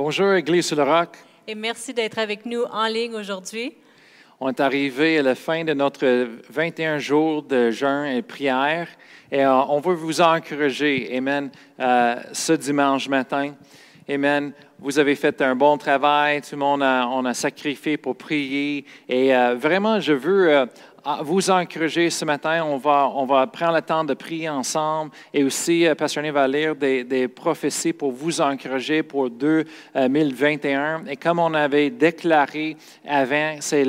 Bonjour, Église sur le Roc. Et merci d'être avec nous en ligne aujourd'hui. On est arrivé à la fin de notre 21 jours de jeûne et prière et euh, on veut vous encourager, Amen, euh, ce dimanche matin. Amen. Vous avez fait un bon travail, tout le monde a, on a sacrifié pour prier et euh, vraiment, je veux euh, vous encourager ce matin. On va, on va prendre le temps de prier ensemble et aussi, euh, Pasteur va lire des, prophéties pour vous encourager pour 2021. Et comme on avait déclaré avant, c'est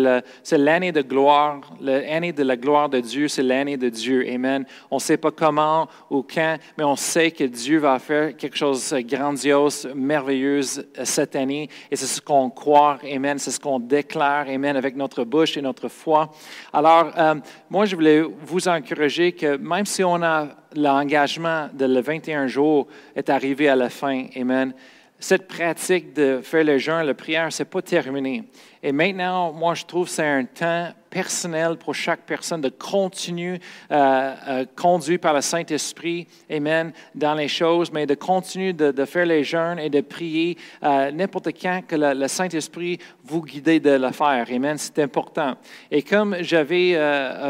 l'année de gloire, l'année de la gloire de Dieu, c'est l'année de Dieu. Amen. On ne sait pas comment ou quand, mais on sait que Dieu va faire quelque chose de grandiose, merveilleuse cette année. Et c'est ce qu'on croit. Amen. C'est ce qu'on déclare. Amen. Avec notre bouche et notre foi. Alors, euh, moi, je voulais vous encourager que même si on a l'engagement de le 21 jours est arrivé à la fin, Amen, cette pratique de faire le jeûne, la prière, ce n'est pas terminé. Et maintenant, moi, je trouve que c'est un temps personnel pour chaque personne de continuer, euh, euh, conduit par le Saint-Esprit, Amen, dans les choses, mais de continuer de, faire les jeûnes et de prier euh, n'importe quand que le, Saint-Esprit vous guide de le faire. Amen, c'est important. Et comme j'avais,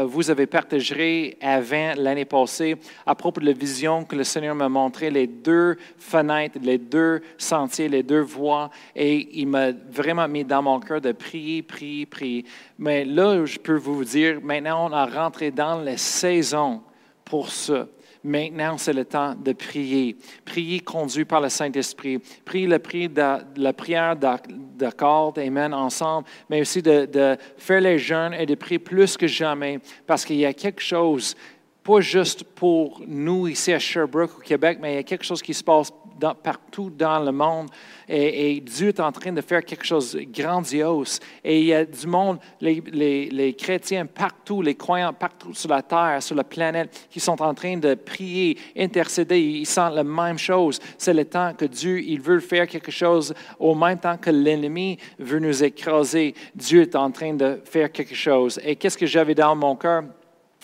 vous avez partagé avant l'année passée à propos de la vision que le Seigneur m'a montré, les deux fenêtres, les deux sentiers, les deux voies, et il m'a vraiment mis dans mon cœur de prier, prier, prier. Mais là, je peux vous dire, maintenant, on a rentré dans la saison pour ça. Maintenant, c'est le temps de prier. Prier conduit par le Saint-Esprit. Prier la, prière d'accord, Amen, ensemble, mais aussi de, de faire les jeûnes et de prier plus que jamais parce qu'il y a quelque chose, pas juste pour nous ici à Sherbrooke, au Québec, mais il y a quelque chose qui se passe partout dans le monde. Et, Dieu est en train de faire quelque chose de grandiose. Et il y a du monde, les, les, chrétiens partout, les croyants partout sur la terre, sur la planète, qui sont en train de prier, intercéder. Ils sentent la même chose. C'est le temps que Dieu, il veut faire quelque chose au même temps que l'ennemi veut nous écraser. Dieu est en train de faire quelque chose. Et qu'est-ce que j'avais dans mon cœur?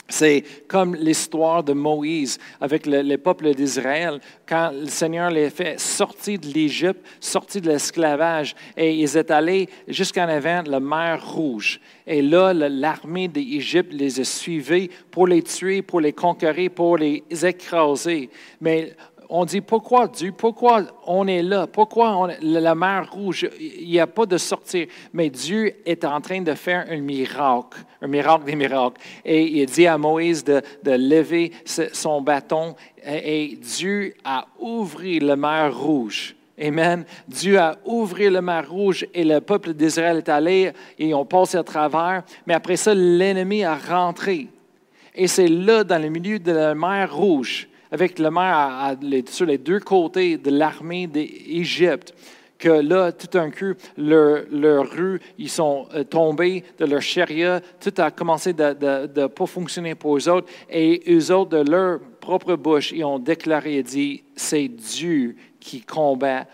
C'est comme l'histoire de Moïse avec le, peuple d'Israël, quand le Seigneur les fait sortir de l'Égypte, sortir de l'esclavage, et ils étaient allés jusqu'en avant la mer Rouge. Et là, l'armée d'Égypte les a suivis pour les tuer, pour les conquérir, pour les écraser. Mais on dit pourquoi Dieu, pourquoi on est là, pourquoi on, la mer rouge, il n'y a pas de sortir. Mais Dieu est en train de faire un miracle, un miracle des miracles. Et il dit à Moïse de, lever son bâton et, Dieu a ouvert la mer rouge. Amen. Dieu a ouvert la mer rouge et le peuple d'Israël est allé et on passé à travers. Mais après ça, l'ennemi a rentré. Et c'est là, dans le milieu de la mer rouge, avec le maire sur les deux côtés de l'armée d'Égypte, que là, tout d'un coup, leurs leur rues, ils sont euh, tombés de leur chariot, tout a commencé de ne pas fonctionner pour eux autres, et eux autres, de leur propre bouche, ils ont déclaré et dit, c'est Dieu qui combat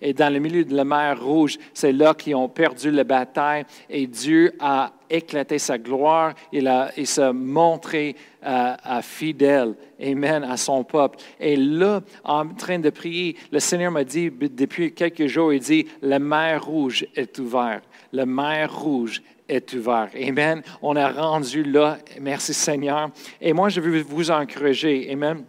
Et dans le milieu de la mer Rouge, c'est là qu'ils ont perdu la bataille et Dieu a éclaté sa gloire. Il, a, il s'est montré euh, fidèle, Amen, à son peuple. Et là, en train de prier, le Seigneur m'a dit depuis quelques jours, il dit, la mer Rouge est ouverte. La mer Rouge est ouverte. Amen. On a rendu là. Merci Seigneur. Et moi, je veux vous encourager. Amen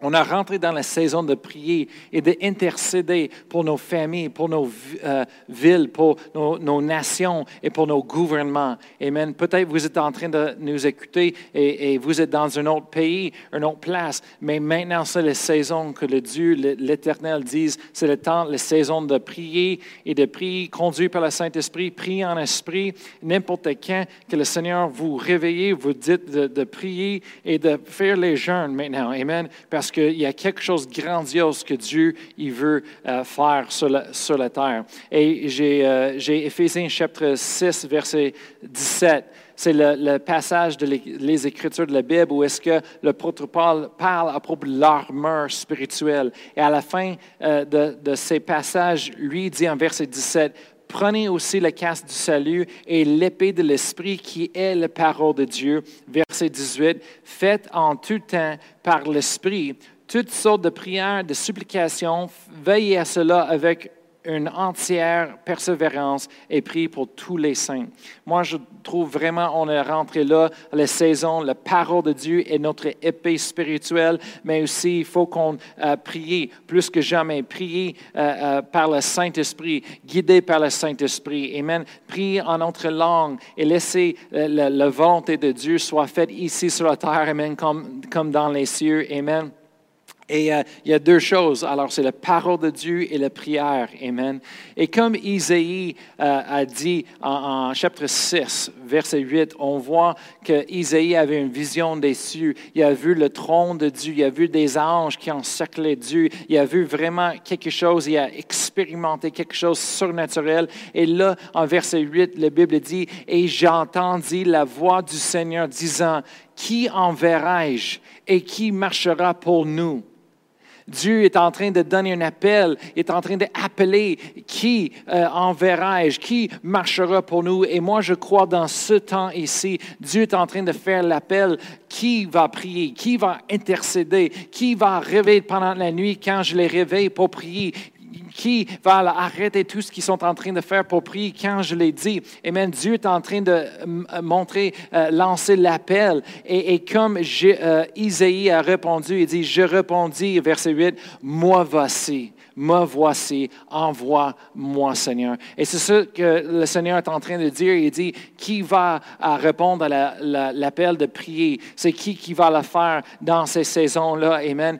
on a rentré dans la saison de prier et d'intercéder pour nos familles, pour nos euh, villes, pour nos, nations et pour nos gouvernements. Amen. Peut-être vous êtes en train de nous écouter et, vous êtes dans un autre pays, une autre place, mais maintenant c'est la saison que le Dieu, l'Éternel dise, c'est le temps, la saison de prier et de prier, conduit par le Saint-Esprit, prier en esprit, n'importe quand que le Seigneur vous réveille, vous dites de, prier et de faire les jeûnes maintenant. Amen. Parce qu'il y a quelque chose de grandiose que Dieu il veut euh, faire sur la, sur la, terre. Et j'ai euh, chapitre 6, verset 17 c'est le, passage de les, Écritures de la Bible où est-ce que le Paul parle à propos de l'armure spirituelle. Et à la fin euh, de, de, ces passages, lui dit en verset 17, Prenez aussi le casque du salut et l'épée de l'Esprit qui est la parole de Dieu. Verset 18. Faites en tout temps par l'Esprit toutes sortes de prières, de supplications. Veillez à cela avec une entière persévérance et prie pour tous les saints. Moi, je trouve vraiment, on est rentré là, la saison, la parole de Dieu est notre épée spirituelle, mais aussi il faut qu'on euh, prie plus que jamais, prier euh, euh, par le Saint-Esprit, guidé par le Saint-Esprit. Amen. Prier en notre langue et laisser la, la, volonté de Dieu soit faite ici sur la terre, Amen, comme, comme dans les cieux. Amen. Et euh, il y a deux choses. Alors, c'est la parole de Dieu et la prière. Amen. Et comme Isaïe euh, a dit en, chapitre 6, verset 8, on voit que Isaïe avait une vision des cieux. Il a vu le trône de Dieu. Il a vu des anges qui encerclaient Dieu. Il a vu vraiment quelque chose. Il a expérimenté quelque chose surnaturel. Et là, en verset 8, la Bible dit, Et j'entendis la voix du Seigneur disant, Qui enverrai-je et qui marchera pour nous? Dieu est en train de donner un appel, est en train d'appeler qui euh, enverrai-je, qui marchera pour nous. Et moi, je crois dans ce temps ici, Dieu est en train de faire l'appel. Qui va prier, qui va intercéder, qui va réveiller pendant la nuit quand je les réveille pour prier, qui va arrêter tout ce qu'ils sont en train de faire pour prier quand je l'ai dit. Et même Dieu est en train de euh, montrer, euh, lancer l'appel. Et, comme euh, Isaïe a répondu, il dit, je répondis, verset 8, moi voici me voici, envoie-moi, Seigneur. Et c'est ce que le Seigneur est en train de dire. Il dit, qui va répondre à l'appel de prier? C'est qui qui va le faire dans ces saisons-là? Amen.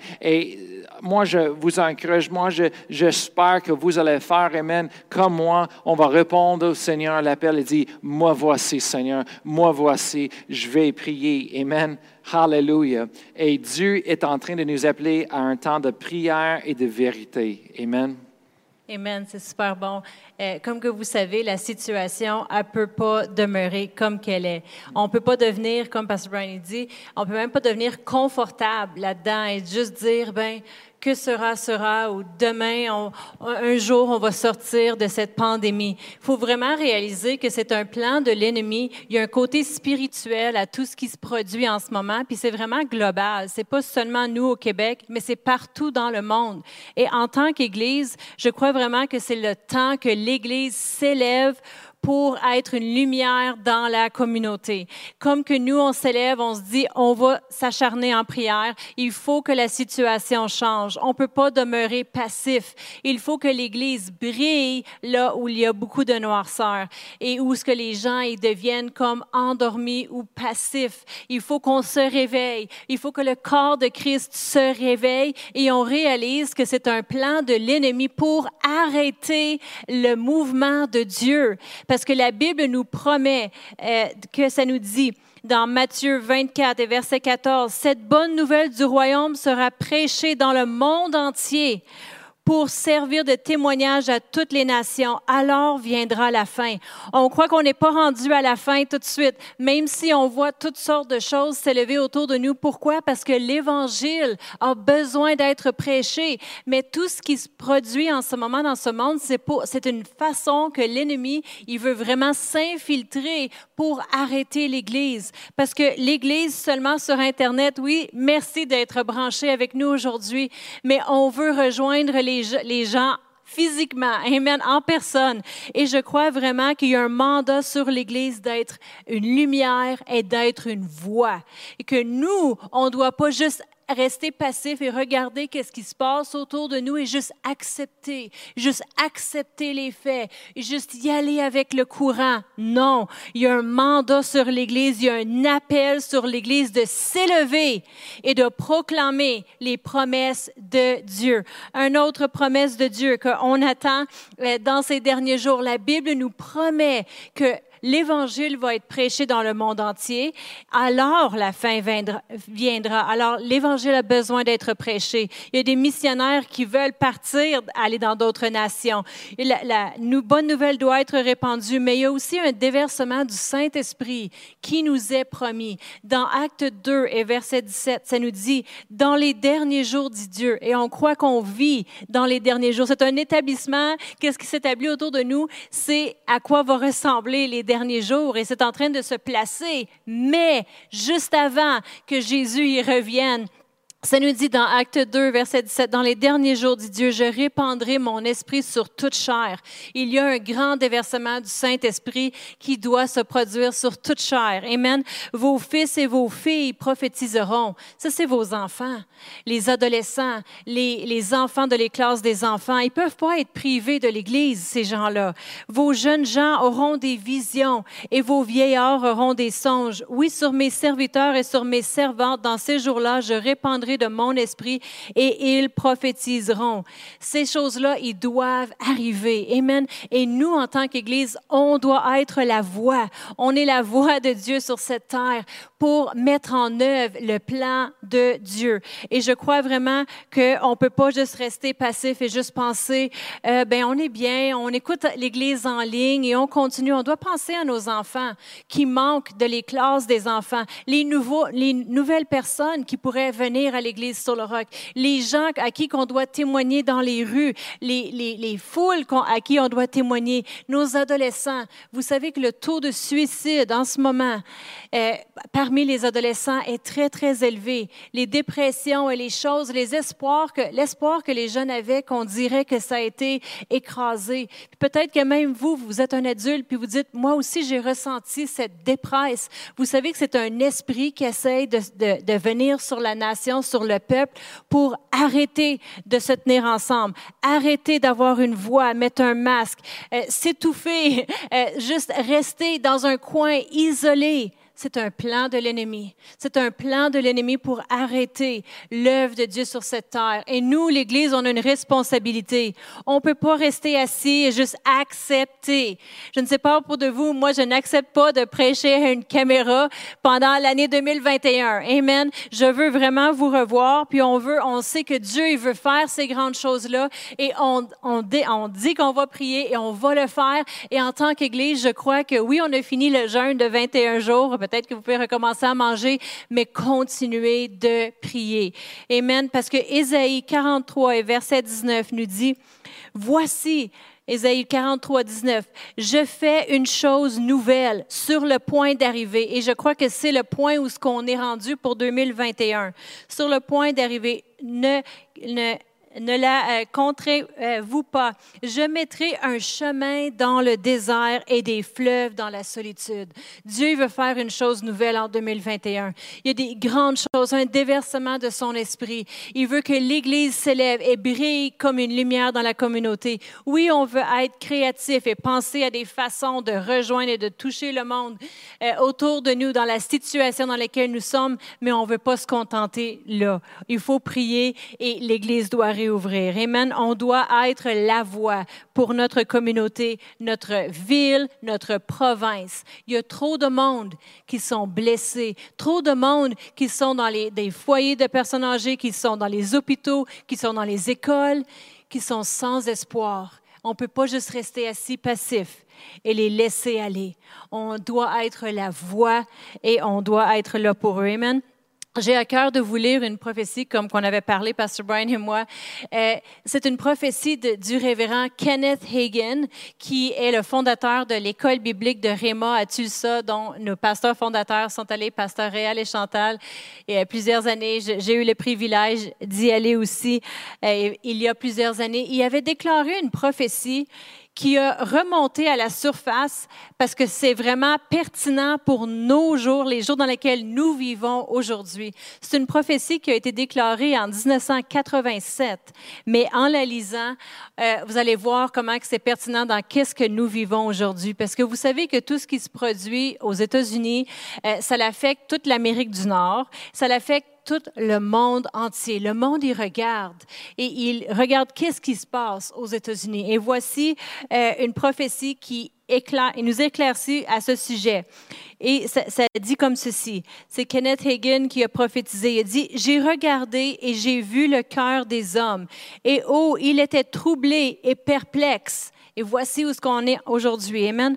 Moi, je vous encourage, moi, j'espère que vous allez faire, Amen, comme moi, on va répondre au Seigneur à l'appel et dire, moi voici, Seigneur, moi voici, je vais prier. Amen. Hallelujah. Et Dieu est en train de nous appeler à un temps de prière et de vérité. Amen. Amen, c'est super bon. Euh, comme que vous savez, la situation, elle peut pas demeurer comme qu'elle est. On peut pas devenir, comme Pastor Brian dit, on peut même pas devenir confortable là-dedans et juste dire, ben, que sera, sera, ou demain, un jour, on va sortir de cette pandémie. Il faut vraiment réaliser que c'est un plan de l'ennemi. Il y a un côté spirituel à tout ce qui se produit en ce moment, puis c'est vraiment global. C'est pas seulement nous au Québec, mais c'est partout dans le monde. Et en tant qu'Église, je crois vraiment que c'est le temps que l'Église s'élève pour être une lumière dans la communauté. Comme que nous, on s'élève, on se dit, on va s'acharner en prière. Il faut que la situation change. On ne peut pas demeurer passif. Il faut que l'Église brille là où il y a beaucoup de noirceur et où ce que les gens ils deviennent comme endormis ou passifs. Il faut qu'on se réveille. Il faut que le corps de Christ se réveille et on réalise que c'est un plan de l'ennemi pour arrêter le mouvement de Dieu. Parce que la Bible nous promet euh, que ça nous dit dans Matthieu 24 et verset 14, Cette bonne nouvelle du royaume sera prêchée dans le monde entier pour servir de témoignage à toutes les nations. Alors viendra la fin. On croit qu'on n'est pas rendu à la fin tout de suite, même si on voit toutes sortes de choses s'élever autour de nous. Pourquoi? Parce que l'Évangile a besoin d'être prêché. Mais tout ce qui se produit en ce moment dans ce monde, c'est, une façon que l'ennemi, il veut vraiment s'infiltrer pour arrêter l'Église. Parce que l'Église seulement sur Internet, oui, merci d'être branché avec nous aujourd'hui, mais on veut rejoindre les les, gens physiquement, amen, en personne. Et je crois vraiment qu'il y a un mandat sur l'Église d'être une lumière et d'être une voix. Et que nous, on ne doit pas juste rester passif et regarder qu'est-ce qui se passe autour de nous et juste accepter, juste accepter les faits, juste y aller avec le courant. Non, il y a un mandat sur l'Église, il y a un appel sur l'Église de s'élever et de proclamer les promesses de Dieu. Une autre promesse de Dieu qu'on attend euh, dans ces derniers jours. La Bible nous promet que l'Évangile va être prêché dans le monde entier, alors la fin viendra. Alors l'Évangile a besoin d'être prêché. Il y a des missionnaires qui veulent partir, aller dans d'autres nations. la, bonne nouvelle doit être répandue, mais il y a aussi un déversement du Saint-Esprit qui nous est promis. Dans Acte 2 et verset 17, ça nous dit, dans les derniers jours, dit Dieu, et on croit qu'on vit dans les derniers jours. C'est un établissement, qu'est-ce qui s'établit autour de nous? C'est à quoi va ressembler les derniers jours et c'est en train de se placer. Mais juste avant que Jésus y revienne, Ça nous dit dans Acte 2, verset 17, Dans les derniers jours, dit Dieu, je répandrai mon esprit sur toute chair. Il y a un grand déversement du Saint-Esprit qui doit se produire sur toute chair. Amen. Vos fils et vos filles prophétiseront. Ça, c'est vos enfants. Les adolescents, les, les enfants de les des enfants, ils peuvent pas être privés de l'Église, ces gens-là. Vos jeunes gens auront des visions et vos vieillards auront des songes. Oui, sur mes serviteurs et sur mes servantes, dans ces jours-là, je répandrai de mon esprit et ils prophétiseront. Ces choses-là, ils doivent arriver. Amen. Et nous, en tant qu'Église, on doit être la voix. On est la voix de Dieu sur cette terre pour mettre en œuvre le plan de Dieu. Et je crois vraiment qu'on ne peut pas juste rester passif et juste penser, euh, ben on est bien, on écoute l'Église en ligne et on continue. On doit penser à nos enfants qui manquent de les classes des enfants, les, nouveaux, les nouvelles personnes qui pourraient venir l'Église sur le roc, les gens à qui on doit témoigner dans les rues, les, les, les foules à qui on doit témoigner, nos adolescents. Vous savez que le taux de suicide en ce moment, euh, parmi les adolescents est très, très élevé. Les dépressions et les choses, les espoirs que, l'espoir que les jeunes avaient, qu'on dirait que ça a été écrasé. Peut-être que même vous, vous êtes un adulte, puis vous dites, moi aussi, j'ai ressenti cette dépresse. Vous savez que c'est un esprit qui essaye de, de, de venir sur la nation, sur le peuple, pour arrêter de se tenir ensemble, arrêter d'avoir une voix, mettre un masque, euh, s'étouffer, euh, juste rester dans un coin isolé c'est un plan de l'ennemi. C'est un plan de l'ennemi pour arrêter l'œuvre de Dieu sur cette terre. Et nous, l'Église, on a une responsabilité. On ne peut pas rester assis et juste accepter. Je ne sais pas pour de vous, moi, je n'accepte pas de prêcher à une caméra pendant l'année 2021. Amen. Je veux vraiment vous revoir, puis on veut, on sait que Dieu, il veut faire ces grandes choses-là, et on, on, on dit qu'on va prier et on va le faire. Et en tant qu'Église, je crois que oui, on a fini le jeûne de 21 jours, Peut-être que vous pouvez recommencer à manger, mais continuez de prier. Amen. Parce que Ésaïe 43 et verset 19 nous dit, Voici, Ésaïe 43, 19. Je fais une chose nouvelle sur le point d'arriver. Et je crois que c'est le point où ce qu'on est rendu pour 2021. Sur le point d'arriver. Ne, ne, ne la euh, compterez-vous pas. Je mettrai un chemin dans le désert et des fleuves dans la solitude. Dieu veut faire une chose nouvelle en 2021. Il y a des grandes choses, un déversement de son esprit. Il veut que l'Église s'élève et brille comme une lumière dans la communauté. Oui, on veut être créatif et penser à des façons de rejoindre et de toucher le monde euh, autour de nous dans la situation dans laquelle nous sommes, mais on ne veut pas se contenter là. Il faut prier et l'Église doit réussir ouvrir. Amen. On doit être la voix pour notre communauté, notre ville, notre province. Il y a trop de monde qui sont blessés, trop de monde qui sont dans les, des foyers de personnes âgées, qui sont dans les hôpitaux, qui sont dans les écoles, qui sont sans espoir. On ne peut pas juste rester assis passif et les laisser aller. On doit être la voix et on doit être là pour eux. Amen. J'ai à cœur de vous lire une prophétie comme qu'on avait parlé, Pastor Brian et moi. Euh, c'est une prophétie du révérend Kenneth Hagen, qui est le fondateur de l'école biblique de Réma à Tulsa, dont nos pasteurs fondateurs sont allés, Pasteur Réal et Chantal. Y a plusieurs années, j'ai eu le privilège d'y aller aussi. Euh, il y a plusieurs années, il avait déclaré une prophétie qui a remonté à la surface parce que c'est vraiment pertinent pour nos jours, les jours dans lesquels nous vivons aujourd'hui. C'est une prophétie qui a été déclarée en 1987, mais en la lisant, euh, vous allez voir comment c'est pertinent dans qu'est-ce que nous vivons aujourd'hui. Parce que vous savez que tout ce qui se produit aux États-Unis, euh, ça l'affecte toute l'Amérique du Nord, ça l'affecte tout le monde entier. Le monde y regarde et il regarde qu'est-ce qui se passe aux États-Unis. Et voici euh, une prophétie qui éclaire, et nous éclaircit à ce sujet. Et ça, ça dit comme ceci. C'est Kenneth Hagin qui a prophétisé. Il a dit, j'ai regardé et j'ai vu le cœur des hommes. Et oh, il était troublé et perplexe. Et voici où ce qu'on est aujourd'hui. Amen.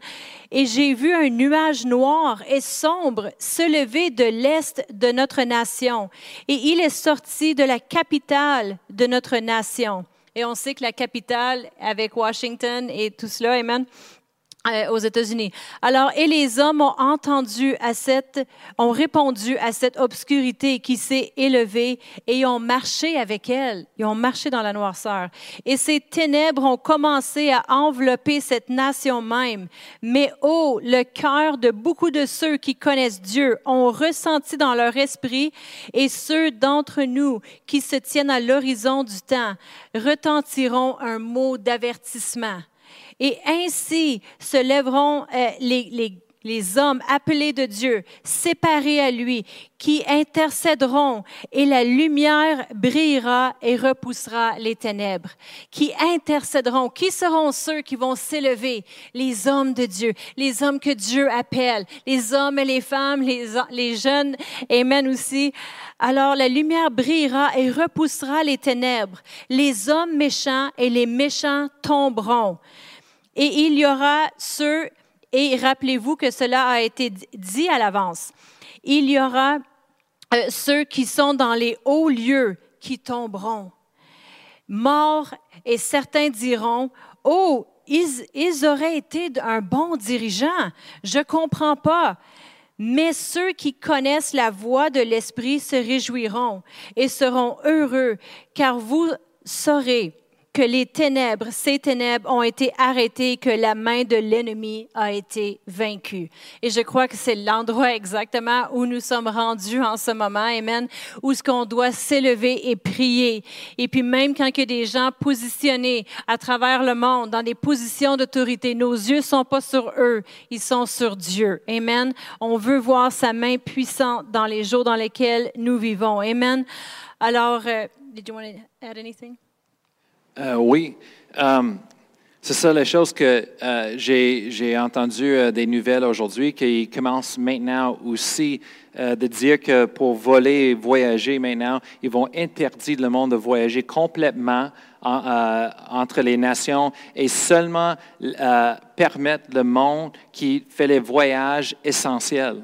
Et j'ai vu un nuage noir et sombre se lever de l'est de notre nation. Et il est sorti de la capitale de notre nation. Et on sait que la capitale, avec Washington et tout cela, Amen, aux États-Unis. Alors, et les hommes ont entendu à cette, ont répondu à cette obscurité qui s'est élevée et ont marché avec elle. Ils ont marché dans la noirceur. Et ces ténèbres ont commencé à envelopper cette nation même. Mais oh, le cœur de beaucoup de ceux qui connaissent Dieu ont ressenti dans leur esprit et ceux d'entre nous qui se tiennent à l'horizon du temps retentiront un mot d'avertissement et ainsi se lèveront euh, les, les, hommes appelés de Dieu, séparés à lui, qui intercéderont, et la lumière brillera et repoussera les ténèbres. Qui intercéderont, qui seront ceux qui vont s'élever? Les hommes de Dieu, les hommes que Dieu appelle, les hommes et les femmes, les, les jeunes, Amen aussi. Alors la lumière brillera et repoussera les ténèbres. Les hommes méchants et les méchants tomberont. Et il y aura ceux, et rappelez-vous que cela a été dit à l'avance, il y aura euh, ceux qui sont dans les hauts lieux qui tomberont. Morts, et certains diront, oh, ils, ils auraient été un bon dirigeant. Je ne comprends pas. Mais ceux qui connaissent la voie de l'Esprit se réjouiront et seront heureux, car vous saurez que les ténèbres, ces ténèbres ont été arrêtées, que la main de l'ennemi a été vaincue. Et je crois que c'est l'endroit exactement où nous sommes rendus en ce moment, Amen, où ce qu'on doit s'élever et prier. Et puis même quand il y a des gens positionnés à travers le monde dans des positions d'autorité, nos yeux sont pas sur eux, ils sont sur Dieu. Amen. On veut voir sa main puissante dans les jours dans lesquels nous vivons. Amen. Alors, uh, did you want to add anything? Euh, oui. Um, c'est ça la chose que euh, j'ai entendu euh, des nouvelles aujourd'hui, qu'ils commencent maintenant aussi de dire que pour voler et voyager maintenant, ils vont interdire le monde de voyager complètement entre les nations et seulement permettre le monde qui fait les voyages essentiels.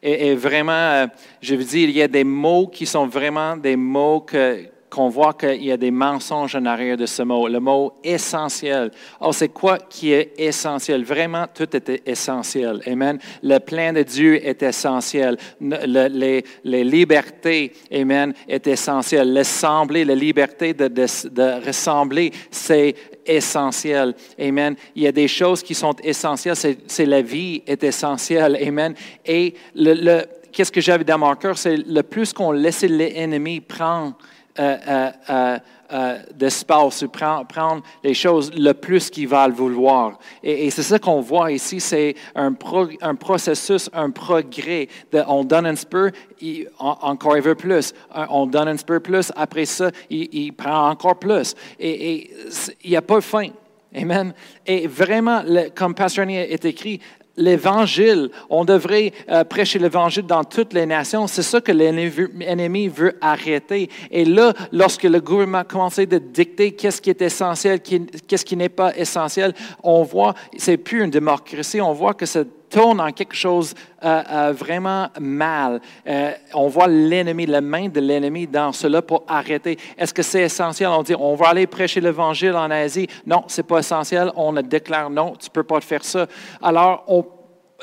Et, et vraiment, je veux dire, il y a des mots qui sont vraiment des mots que, qu'on voit qu'il y a des mensonges en arrière de ce mot, le mot essentiel. Oh, c'est quoi qui est essentiel? Vraiment, tout est essentiel. Amen. Le plein de Dieu est essentiel. les, libertés, Amen, est essentiel. L'assembler, la liberté de, ressembler, c'est essentiel. Amen. Il y a des choses qui sont essentielles. C'est la vie est essentielle. Amen. Et qu'est-ce que j'avais dans mon cœur, c'est le plus qu'on laisse l'ennemi prendre euh, euh, euh, d'espace, prendre, les choses le plus qu'ils veulent vouloir. Et, c'est ça qu'on voit ici, c'est un, processus, un progrès. De, on donne un petit peu, il, encore il veut plus. On donne un petit peu plus, après ça, il, prend encore plus. Et, il n'y a pas de fin. Amen. Et vraiment, comme Pasteur est écrit, l'Évangile. On devrait euh, prêcher l'Évangile dans toutes les nations. C'est ça que l'ennemi veut arrêter. Et là, lorsque le gouvernement a commencé de dicter qu'est-ce qui est essentiel, qu'est-ce qui n'est pas essentiel, on voit, c'est plus une démocratie, on voit que ça tourne en quelque chose euh, euh, vraiment mal. on voit l'ennemi, la main de l'ennemi dans cela pour arrêter. Est-ce que c'est essentiel? On dit, on va aller prêcher l'Évangile en Asie. Non, c'est pas essentiel. On déclare, non, tu peux pas faire ça. Alors, on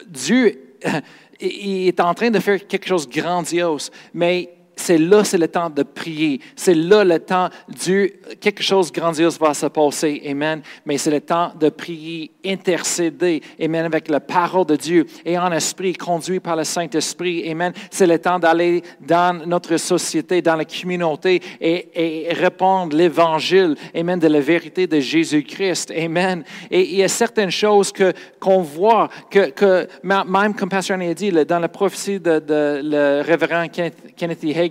Dieu est en train de faire quelque chose de grandiose, mais c'est là, c'est le temps de prier. C'est là le temps, Dieu, quelque chose de grandiose va se passer. Amen. Mais c'est le temps de prier, intercéder. Amen. Avec la parole de Dieu et en esprit, conduit par le Saint-Esprit. Amen. C'est le temps d'aller dans notre société, dans la communauté et, et répondre l'évangile. Amen. De la vérité de Jésus-Christ. Amen. Et il y a certaines choses que, qu'on voit, que, même comme Pasteur a dit, dans la prophétie de, le révérend Kenneth e.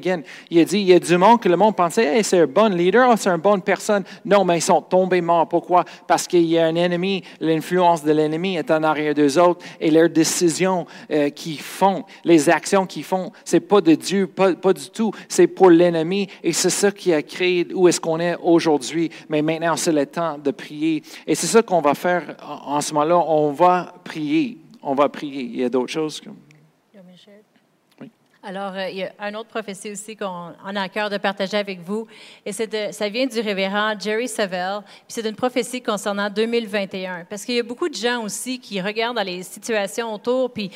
Il a dit, il y a du monde que le monde pensait, c'est un bon leader, oh, c'est une bonne personne. Non, mais ils sont tombés morts. Pourquoi? Parce qu'il y a un ennemi, l'influence de l'ennemi est en arrière d'eux autres et leurs décisions euh, qu'ils font, les actions qu'ils font, c'est pas de Dieu, pas, du tout, c'est pour l'ennemi et c'est ça qui a créé où est-ce qu'on est, aujourd'hui. Mais maintenant, c'est le temps de prier. Et c'est ça qu'on va faire en, ce moment-là. On va prier. On va prier. Il y a d'autres choses. Alors, euh, il y a une autre prophétie aussi qu'on on a à cœur de partager avec vous. Et c'est de- ça vient du révérend Jerry Savelle. Puis c'est une prophétie concernant 2021. Parce qu'il y a beaucoup de gens aussi qui regardent dans les situations autour, puis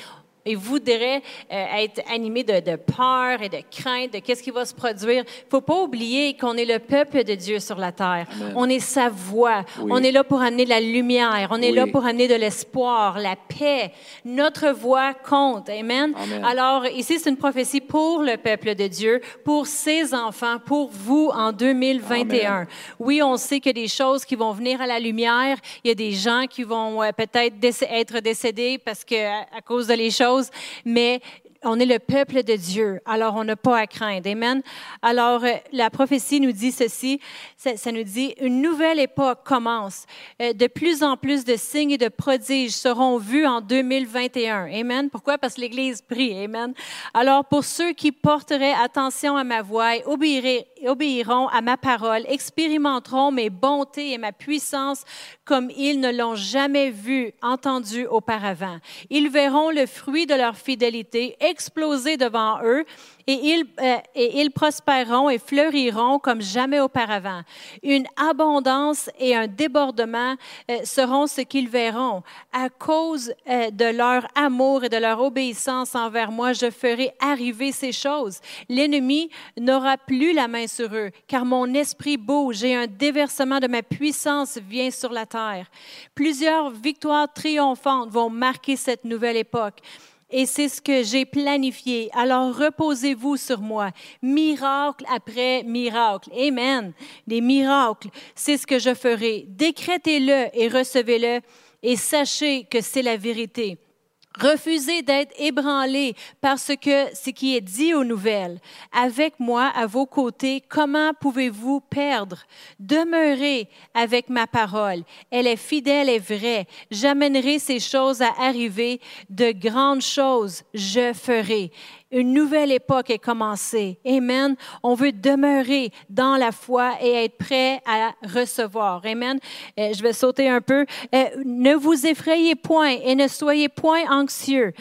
ils voudraient euh, être animés de, de peur et de crainte de qu'est-ce qui va se produire. Il faut pas oublier qu'on est le peuple de Dieu sur la terre. Amen. On est sa voix. Oui. On est là pour amener de la lumière. On est là pour amener de l'espoir, la paix. Notre voix compte. Amen? Amen. Alors, ici, c'est une prophétie pour le peuple de Dieu, pour ses enfants, pour vous en 2021. Amen. Oui, on sait qu'il y a des choses qui vont venir à la lumière. Il y a des gens qui vont euh, peut-être être décédés parce que, à, à cause de les choses, mais on est le peuple de Dieu, alors on n'a pas à craindre. Amen. Alors, euh, la prophétie nous dit ceci, ça, nous dit, une nouvelle époque commence. Euh, de plus en plus de signes et de prodiges seront vus en 2021. Amen. Pourquoi? Parce que l'Église prie. Amen. Alors, pour ceux qui porteraient attention à ma voix et obéiront à ma parole, expérimenteront mes bontés et ma puissance comme ils ne l'ont jamais vu, entendu auparavant. Ils verront le fruit de leur fidélité exploser devant eux et ils, euh, et ils prospéreront et fleuriront comme jamais auparavant. Une abondance et un débordement euh, seront ce qu'ils verront. À cause euh, de leur amour et de leur obéissance envers moi, je ferai arriver ces choses. L'ennemi n'aura plus la main sur eux, car mon esprit bouge et un déversement de ma puissance vient sur la terre. Plusieurs victoires triomphantes vont marquer cette nouvelle époque. Et c'est ce que j'ai planifié. Alors reposez-vous sur moi. Miracle après miracle. Amen. Des miracles. C'est ce que je ferai. Décrétez-le et recevez-le et sachez que c'est la vérité. Refusez d'être ébranlé par ce que ce qui est dit aux nouvelles. Avec moi à vos côtés, comment pouvez-vous perdre? Demeurez avec ma parole. Elle est fidèle et vraie. J'amènerai ces choses à arriver. De grandes choses je ferai. Une nouvelle époque est commencée. Amen. On veut demeurer dans la foi et être prêt à recevoir. Amen. Euh, je vais sauter un peu. Euh, ne vous effrayez point et ne soyez point anxieux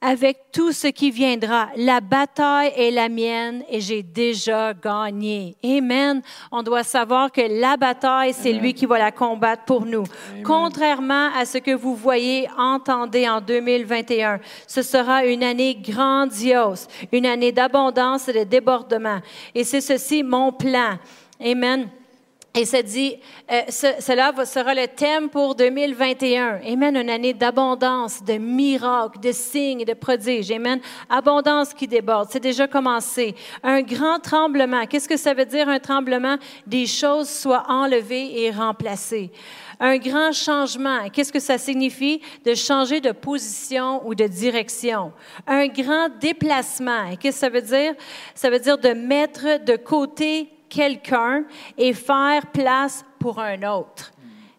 avec tout ce qui viendra. La bataille est la mienne et j'ai déjà gagné. Amen. On doit savoir que la bataille, c'est lui qui va la combattre pour nous. Contrairement à ce que vous voyez, entendez en 2021, ce sera une année grandiose, une année d'abondance et de débordement. Et c'est ceci mon plan. Amen. Et ça dit, euh, ce- cela sera le thème pour 2021. Amen. Une année d'abondance, de miracles, de signes de prodiges. Amen. Abondance qui déborde. C'est déjà commencé. Un grand tremblement. Qu'est-ce que ça veut dire un tremblement? Des choses soient enlevées et remplacées. Un grand changement. Qu'est-ce que ça signifie? De changer de position ou de direction. Un grand déplacement. Qu'est-ce que ça veut dire? Ça veut dire de mettre de côté quelqu'un et faire place pour un autre.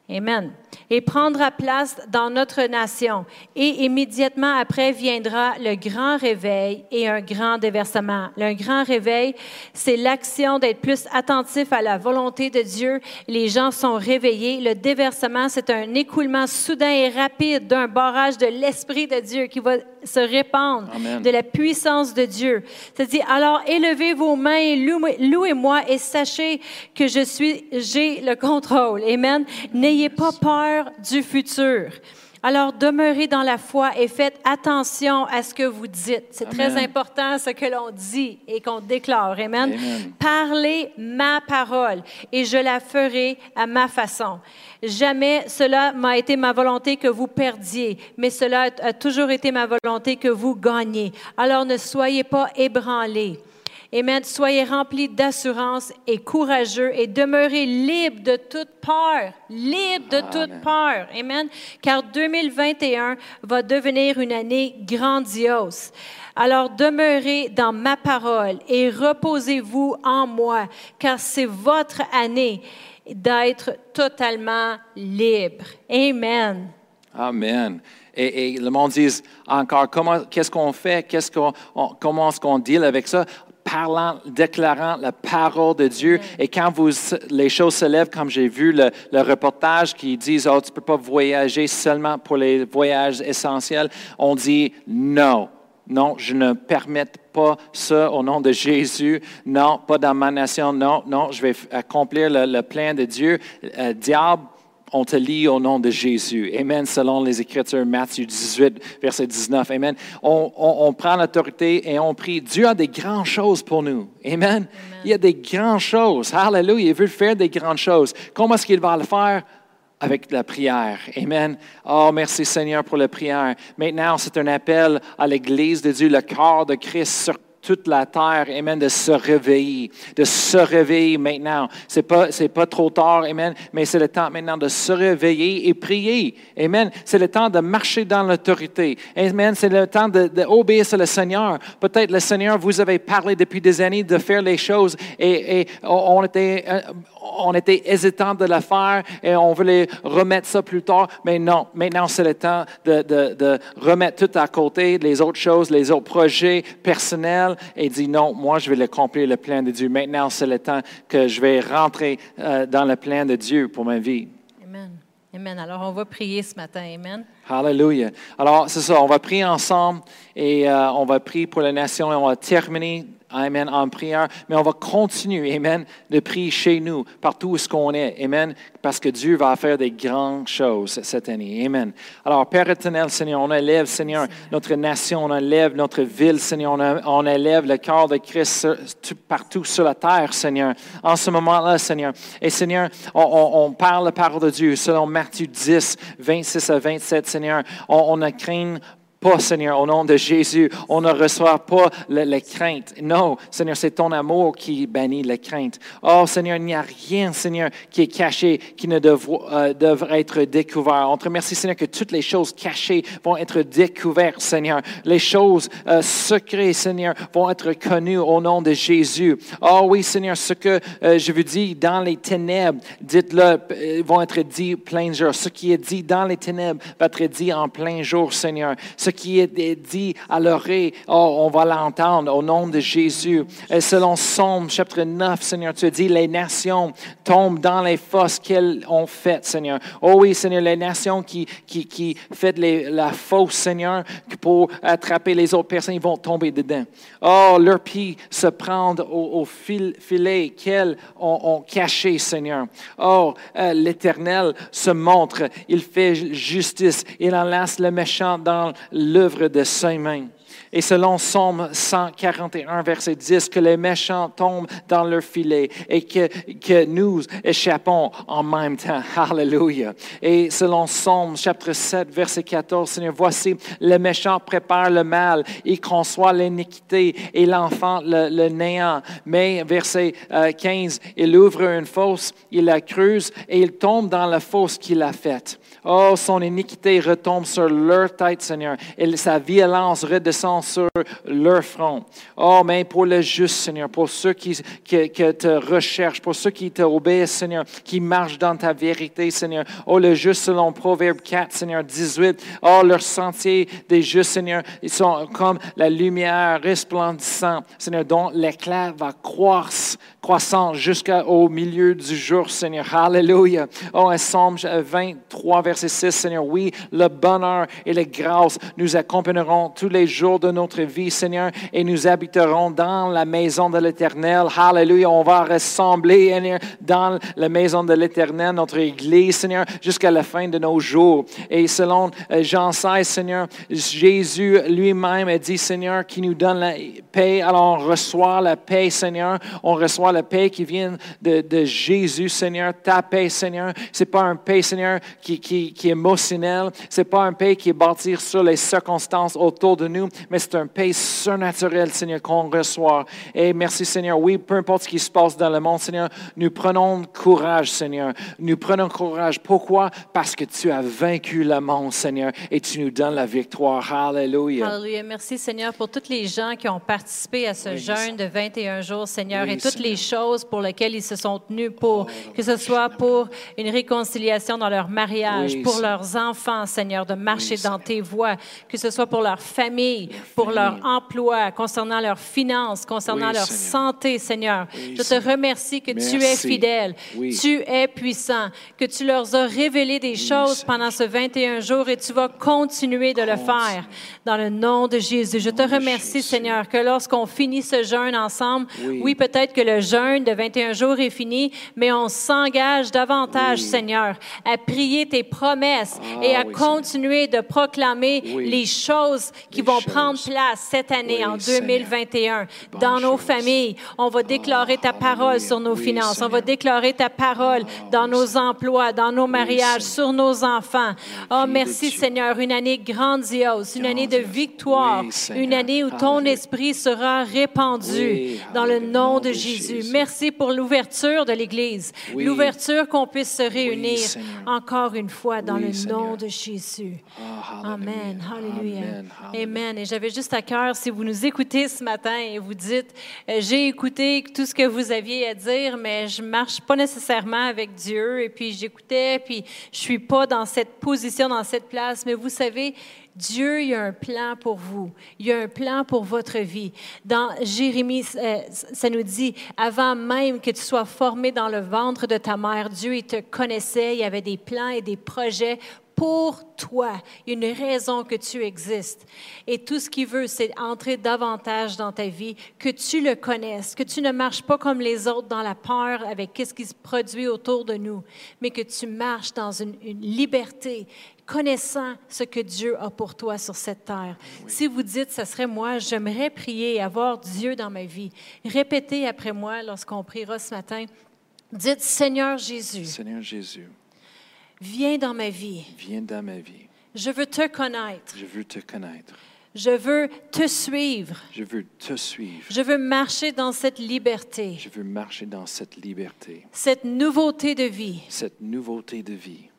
Amen. Et prendra place dans notre nation. Et immédiatement après viendra le grand réveil et un grand déversement. Le grand réveil, c'est l'action d'être plus attentif à la volonté de Dieu. Les gens sont réveillés. Le déversement, c'est un écoulement soudain et rapide d'un barrage de l'Esprit de Dieu qui va se répandre Amen. de la puissance de Dieu. Ça dit, alors élevez vos mains louez-moi et sachez que je suis, j'ai le contrôle. Amen. N'ayez pas peur du futur. Alors demeurez dans la foi et faites attention à ce que vous dites. C'est très important ce que l'on dit et qu'on déclare. Amen. Amen. Parlez ma parole et je la ferai à ma façon. Jamais cela m'a été ma volonté que vous perdiez, mais cela a- a toujours été ma volonté que vous gagniez. Alors ne soyez pas ébranlés. Amen. Soyez remplis d'assurance et courageux et demeurez libres de toute peur. Libres de toute Amen. peur. Amen. Car 2021 va devenir une année grandiose. Alors demeurez dans ma parole et reposez-vous en moi, car c'est votre année d'être totalement libre. Amen. Amen. Et, et le monde dit encore, comment, qu'est-ce qu'on fait? Qu'est-ce qu'on, on- comment est-ce qu'on deal avec ça? Parlant, déclarant la parole de Dieu. Et quand vous, les choses se lèvent, comme j'ai vu le, le reportage qui disent, oh, tu ne peux pas voyager seulement pour les voyages essentiels, on dit non. Non, je ne permets pas ça au nom de Jésus. Non, pas dans ma nation. Non, non, je vais accomplir le, le plan de Dieu. Euh, diable, on te lit au nom de Jésus. Amen, selon les Écritures, Matthieu 18, verset 19. Amen. On, on, on prend l'autorité et on prie. Dieu a des grandes choses pour nous. Amen. Amen. Il y a des grandes choses. Hallelujah. Il veut faire des grandes choses. Comment est-ce qu'il va le faire? avec la prière. Amen. Oh, merci Seigneur pour la prière. Maintenant, c'est un appel à l'Église de Dieu, le corps de Christ sur toute la terre, amen, de se réveiller, de se réveiller maintenant. C'est pas, c'est pas trop tard, amen, mais c'est le temps maintenant de se réveiller et prier, amen. C'est le temps de marcher dans l'autorité, amen. C'est le temps d'obéir de, le Seigneur. Peut-être le Seigneur vous avez parlé depuis des années de faire les choses et, et on était, on était hésitant de le faire et on voulait remettre ça plus tard, mais non, maintenant c'est le temps de, de, de remettre tout à côté, les autres choses, les autres projets personnels et dit non, moi je vais accomplir le plan de Dieu. Maintenant, c'est le temps que je vais rentrer euh, dans le plan de Dieu pour ma vie. Amen. Amen. Alors, on va prier ce matin. Amen. Hallelujah. Alors, c'est ça, on va prier ensemble et euh, on va prier pour la nation et on va terminer Amen, en prière, mais on va continuer, Amen, de prier chez nous, partout où ce qu'on est, Amen, parce que Dieu va faire des grandes choses cette année, Amen. Alors, Père éternel, Seigneur, on élève, Seigneur, notre nation, on élève notre ville, Seigneur, on, élève le corps de Christ partout sur la terre, Seigneur, en ce moment-là, Seigneur. Et Seigneur, on, parle la parole de Dieu selon Matthieu 10, 26 à 27, Seigneur. On, on a craint pas, Seigneur, au nom de Jésus. On ne reçoit pas la crainte. Non, Seigneur, c'est ton amour qui bannit la crainte. Oh, Seigneur, il n'y a rien, Seigneur, qui est caché, qui ne euh, devrait être découvert. On te remercie, Seigneur, que toutes les choses cachées vont être découvertes, Seigneur. Les choses euh, secrètes, Seigneur, vont être connues au nom de Jésus. Oh oui, Seigneur, ce que euh, je vous dis dans les ténèbres, dites-le, vont être dit plein jour. Ce qui est dit dans les ténèbres va être dit en plein jour, Seigneur qui est dit à l'oreille, oh, on va l'entendre au nom de Jésus. Et selon Somme, chapitre 9, Seigneur, tu as dit, les nations tombent dans les fosses qu'elles ont faites, Seigneur. Oh oui, Seigneur, les nations qui, qui, qui font la fausse, Seigneur, pour attraper les autres personnes, ils vont tomber dedans. Oh, leurs pieds se prendre au, fil, filet qu'elles ont, caché, Seigneur. Oh, euh, l'Éternel se montre, il fait justice, il enlace le méchant dans l'œuvre de ses mains. Et selon Somme 141, verset 10, que les méchants tombent dans leur filet et que, que nous échappons en même temps. Hallelujah. Et selon Somme chapitre 7, verset 14, Seigneur, voici, le méchant prépare le mal, il conçoit l'iniquité et l'enfant le, le, néant. Mais verset 15, euh, il ouvre une fosse, il la creuse et il tombe dans la fosse qu'il a faite. Oh, son iniquité retombe sur leur tête, Seigneur, et sa violence redescend sur leur front. Oh, mais pour le juste, Seigneur, pour ceux qui, te recherchent, pour ceux qui t'obéissent, Seigneur, qui marchent dans ta vérité, Seigneur. Oh, le juste selon Proverbe 4, Seigneur, 18. Oh, leur sentier des justes, Seigneur, ils sont comme la lumière resplendissante, Seigneur, dont l'éclat va croître, croissant jusqu'au milieu du jour, Seigneur. Hallelujah. Oh, un Psaume 23, verset 6, Seigneur, oui, le bonheur et les grâces nous accompagneront tous les jours de notre vie, Seigneur, et nous habiterons dans la maison de l'Éternel. Hallelujah. On va ressembler dans la maison de l'Éternel, notre Église, Seigneur, jusqu'à la fin de nos jours. Et selon euh, Jean 16, Seigneur, Jésus lui-même a dit, Seigneur, qui nous donne la paix. Alors on reçoit la paix, Seigneur. On reçoit la paix qui vient de, Jésus, Seigneur. Ta paix, Seigneur. C'est pas un paix, Seigneur, qui, est émotionnel. C'est pas un paix qui est bâti sur les circonstances autour de nous, mais c'est un paix surnaturel, Seigneur, qu'on reçoit. Et merci, Seigneur. Oui, peu importe ce qui se passe dans le monde, Seigneur, nous prenons courage, Seigneur. Nous prenons courage. Pourquoi? Parce que tu as vaincu le monde, Seigneur, et tu nous donnes la victoire. Alléluia. Alléluia. Merci, Seigneur, pour tous les gens qui ont participé à ce jeûne de 21 jours, Seigneur, et toutes les choses pour lesquelles ils se sont tenus pour, que ce soit pour une réconciliation dans leur mariage, pour leurs enfants, Seigneur, de marcher dans tes voies, que ce soit pour leur famille, pour leur emploi, concernant leurs finances, concernant Oui, leur Seigneur. santé, Seigneur. Oui, Je te remercie que tu es fidèle, Oui. tu es puissant, que tu leur as révélé des choses Seigneur. pendant ce 21 jours et tu vas continuer de le Continue. faire dans le nom de Jésus. Je te remercie, Jésus. Seigneur, que lorsqu'on finit ce jeûne ensemble, Oui. peut-être que le jeûne de 21 jours est fini, mais on s'engage davantage. Seigneur, à prier tes promesses Ah, et à continuer de proclamer les choses qui Les vont choses. prendre place cette année, Oui, en Seigneur. 2021, Bonnes dans nos familles. On va déclarer ta parole sur nos Oui, finances. On va déclarer ta parole Ah, dans oui, nos Seigneur. emplois, dans nos mariages, sur nos enfants. Oh, merci. Seigneur. Une année grandiose, une année de victoire, une année où ton esprit sera répandu dans le nom de Jésus. Merci pour l'ouverture de l'Église, l'ouverture qu'on puisse se réunir encore une fois dans le nom de Jésus. Ah, Amen. Alléluia. Amen. Et j'avais juste à cœur, si vous nous écoutez ce matin et vous dites, euh, j'ai écouté tout ce que vous aviez à dire, mais je marche pas nécessairement avec Dieu. Et puis j'écoutais, puis je suis pas dans cette position, dans cette place. Mais vous savez, Dieu, il y a un plan pour vous. Il y a un plan pour votre vie. Dans Jérémie, euh, ça nous dit, avant même que tu sois formé dans le ventre de ta mère, Dieu, il te connaissait, il y avait des plans et des projets pour toi. Il y a une raison que tu existes. Et tout ce qu'il veut, c'est entrer davantage dans ta vie, que tu le connaisses, que tu ne marches pas comme les autres dans la peur avec ce qui se produit autour de nous, mais que tu marches dans une, une liberté, connaissant ce que Dieu a pour toi sur cette terre. Si vous dites, ce serait moi, j'aimerais prier et avoir Dieu dans ma vie, répétez après moi lorsqu'on priera ce matin. Dites, Seigneur Jésus, Seigneur Jésus, viens dans ma vie. viens dans ma vie. Je veux te connaître. Je veux te connaître. Je veux te suivre. Je veux te suivre. Je veux marcher dans cette liberté, Je veux marcher dans cette liberté, cette nouveauté de vie. cette nouveauté de vie.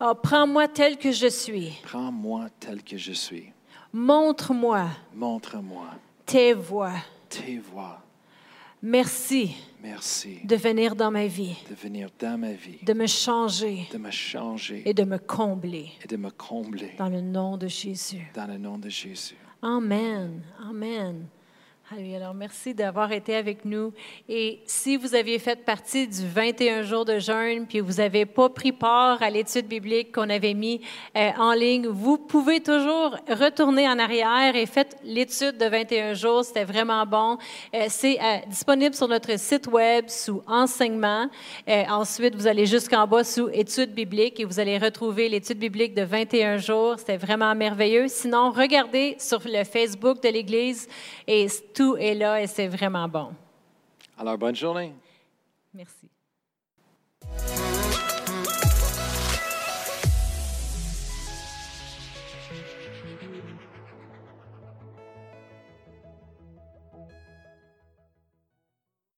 Oh, Prends-moi tel que je suis. Prends-moi tel que je suis. Montre-moi Montre-moi tes voies. tes voies. Merci Merci de venir dans ma vie, de venir dans ma vie, de me changer de me changer et de me combler. et de me combler Dans le nom de Jésus. dans le nom de Jésus. Amen. Amen. Alors, merci d'avoir été avec nous. Et si vous aviez fait partie du 21 jours de jeûne, puis vous n'avez pas pris part à l'étude biblique qu'on avait mis euh, en ligne, vous pouvez toujours retourner en arrière et faites l'étude de 21 jours. C'était vraiment bon. Euh, C'est euh, disponible sur notre site web sous enseignement. Ensuite, vous allez jusqu'en bas sous étude biblique et vous allez retrouver l'étude biblique de 21 jours. C'était vraiment merveilleux. Sinon, regardez sur le Facebook de l'Église et tout est là et c'est vraiment bon. Alors, bonne journée. Merci.